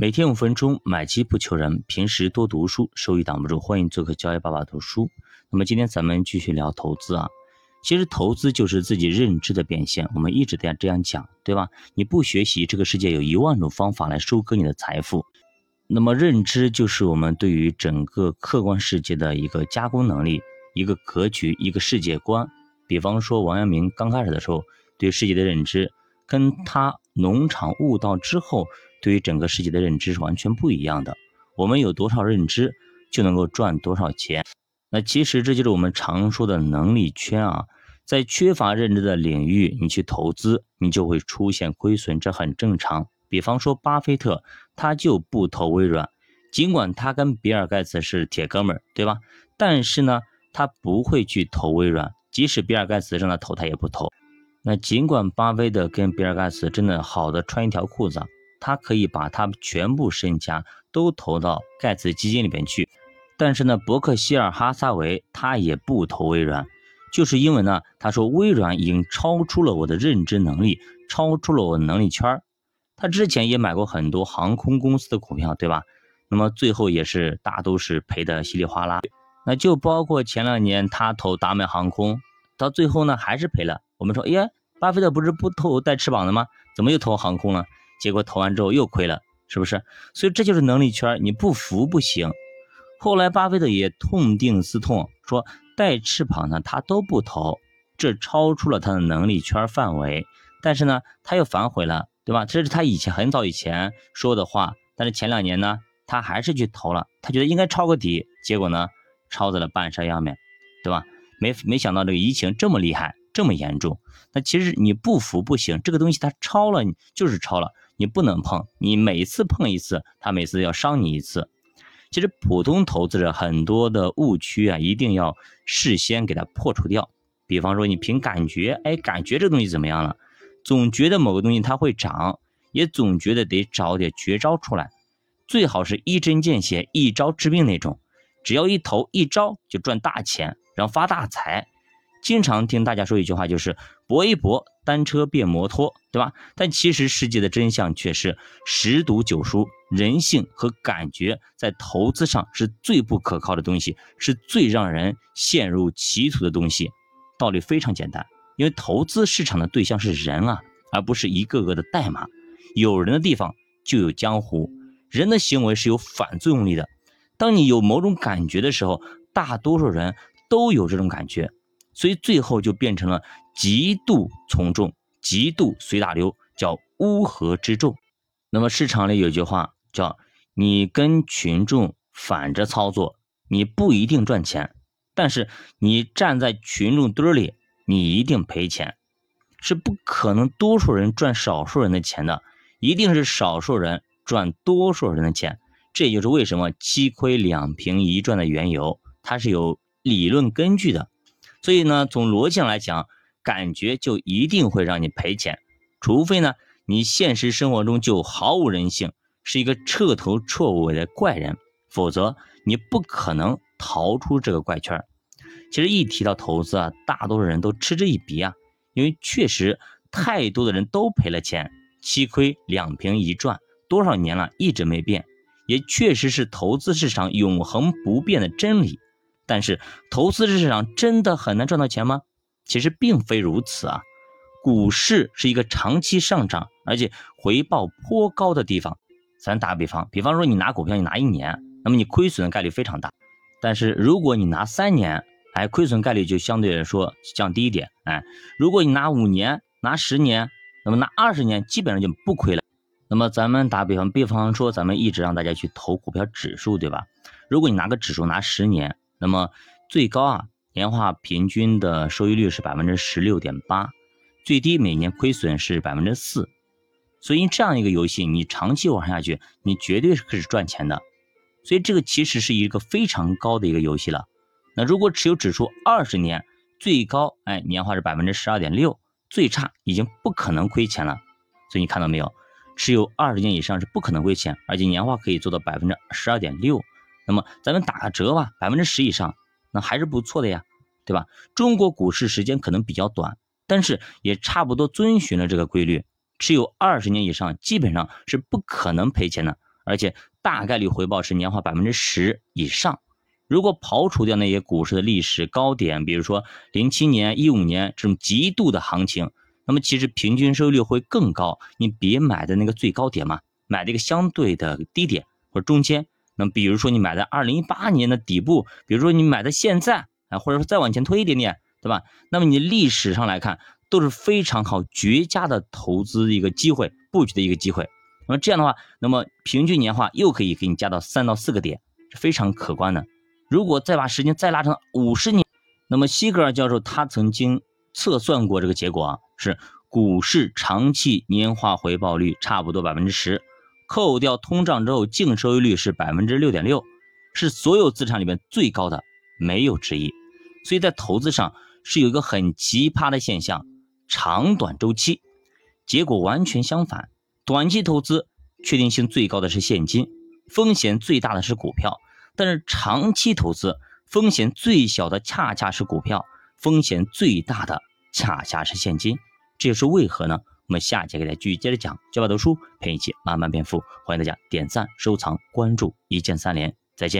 每天五分钟，买机不求人，平时多读书，收益挡不住。欢迎做客交易爸爸读书。那么今天咱们继续聊投资啊。其实投资就是自己认知的变现，我们一直在这样讲，对吧？你不学习，这个世界有一万种方法来收割你的财富。那么认知就是我们对于整个客观世界的一个加工能力、一个格局、一个世界观。比方说王阳明刚开始的时候对世界的认知，跟他农场悟道之后。对于整个世界的认知是完全不一样的。我们有多少认知，就能够赚多少钱。那其实这就是我们常说的能力圈啊。在缺乏认知的领域，你去投资，你就会出现亏损，这很正常。比方说巴菲特，他就不投微软，尽管他跟比尔盖茨是铁哥们儿，对吧？但是呢，他不会去投微软，即使比尔盖茨让他投，他也不投。那尽管巴菲特跟比尔盖茨真的好的穿一条裤子。他可以把他全部身家都投到盖茨基金里边去，但是呢，伯克希尔哈撒韦他也不投微软，就是因为呢，他说微软已经超出了我的认知能力，超出了我的能力圈他之前也买过很多航空公司的股票，对吧？那么最后也是大都是赔的稀里哗啦。那就包括前两年他投达美航空，到最后呢还是赔了。我们说，哎呀，巴菲特不是不投带翅膀的吗？怎么又投航空了？结果投完之后又亏了，是不是？所以这就是能力圈，你不服不行。后来巴菲特也痛定思痛，说带翅膀呢他都不投，这超出了他的能力圈范围。但是呢，他又反悔了，对吧？这是他以前很早以前说的话。但是前两年呢，他还是去投了，他觉得应该抄个底，结果呢，抄在了半山腰面，对吧？没没想到这个疫情这么厉害，这么严重。那其实你不服不行，这个东西它抄了，就是抄了。你不能碰，你每次碰一次，它每次要伤你一次。其实普通投资者很多的误区啊，一定要事先给它破除掉。比方说，你凭感觉，哎，感觉这东西怎么样了？总觉得某个东西它会涨，也总觉得得找点绝招出来，最好是一针见血、一招致命那种，只要一投一招就赚大钱，然后发大财。经常听大家说一句话，就是搏一搏，单车变摩托，对吧？但其实世界的真相却是十赌九输，人性和感觉在投资上是最不可靠的东西，是最让人陷入歧途的东西。道理非常简单，因为投资市场的对象是人啊，而不是一个个的代码。有人的地方就有江湖，人的行为是有反作用力的。当你有某种感觉的时候，大多数人都有这种感觉。所以最后就变成了极度从众、极度随大流，叫乌合之众。那么市场里有句话叫“你跟群众反着操作，你不一定赚钱；但是你站在群众堆里，你一定赔钱。是不可能多数人赚少数人的钱的，一定是少数人赚多数人的钱。这也就是为什么七亏两平一赚的缘由，它是有理论根据的。所以呢，从逻辑上来讲，感觉就一定会让你赔钱，除非呢，你现实生活中就毫无人性，是一个彻头彻尾的怪人，否则你不可能逃出这个怪圈。其实一提到投资啊，大多数人都嗤之以鼻啊，因为确实太多的人都赔了钱，七亏两平一赚，多少年了一直没变，也确实是投资市场永恒不变的真理。但是，投资市场真的很难赚到钱吗？其实并非如此啊。股市是一个长期上涨，而且回报颇高的地方。咱打个比方，比方说你拿股票，你拿一年，那么你亏损的概率非常大。但是如果你拿三年，哎，亏损概率就相对来说降低一点。哎，如果你拿五年、拿十年，那么拿二十年，基本上就不亏了。那么咱们打比方，比方说咱们一直让大家去投股票指数，对吧？如果你拿个指数拿十年，那么最高啊，年化平均的收益率是百分之十六点八，最低每年亏损是百分之四，所以这样一个游戏，你长期玩下去，你绝对是可以赚钱的。所以这个其实是一个非常高的一个游戏了。那如果持有指数二十年，最高哎年化是百分之十二点六，最差已经不可能亏钱了。所以你看到没有，持有二十年以上是不可能亏钱，而且年化可以做到百分之十二点六。那么咱们打个折吧，百分之十以上，那还是不错的呀，对吧？中国股市时间可能比较短，但是也差不多遵循了这个规律，持有二十年以上，基本上是不可能赔钱的，而且大概率回报是年化百分之十以上。如果刨除掉那些股市的历史高点，比如说零七年、一五年这种极度的行情，那么其实平均收益率会更高。你别买的那个最高点嘛，买的一个相对的低点或者中间。那比如说你买在二零一八年的底部，比如说你买的现在啊，或者说再往前推一点点，对吧？那么你历史上来看都是非常好、绝佳的投资一个机会、布局的一个机会。那么这样的话，那么平均年化又可以给你加到三到四个点，非常可观的。如果再把时间再拉成五十年，那么西格尔教授他曾经测算过这个结果啊，是股市长期年化回报率差不多百分之十，扣掉通胀之后净收益率是百分之六点六，是所有资产里面最高的，没有之一。所以在投资上是有一个很奇葩的现象，长短周期，结果完全相反。短期投资确定性最高的是现金，风险最大的是股票。但是长期投资风险最小的恰恰是股票，风险最大的恰恰是现金，这又是为何呢？我们下节给大家继续接着讲，教爸读书陪你一起慢慢变富，欢迎大家点赞、收藏、关注，一键三连，再见。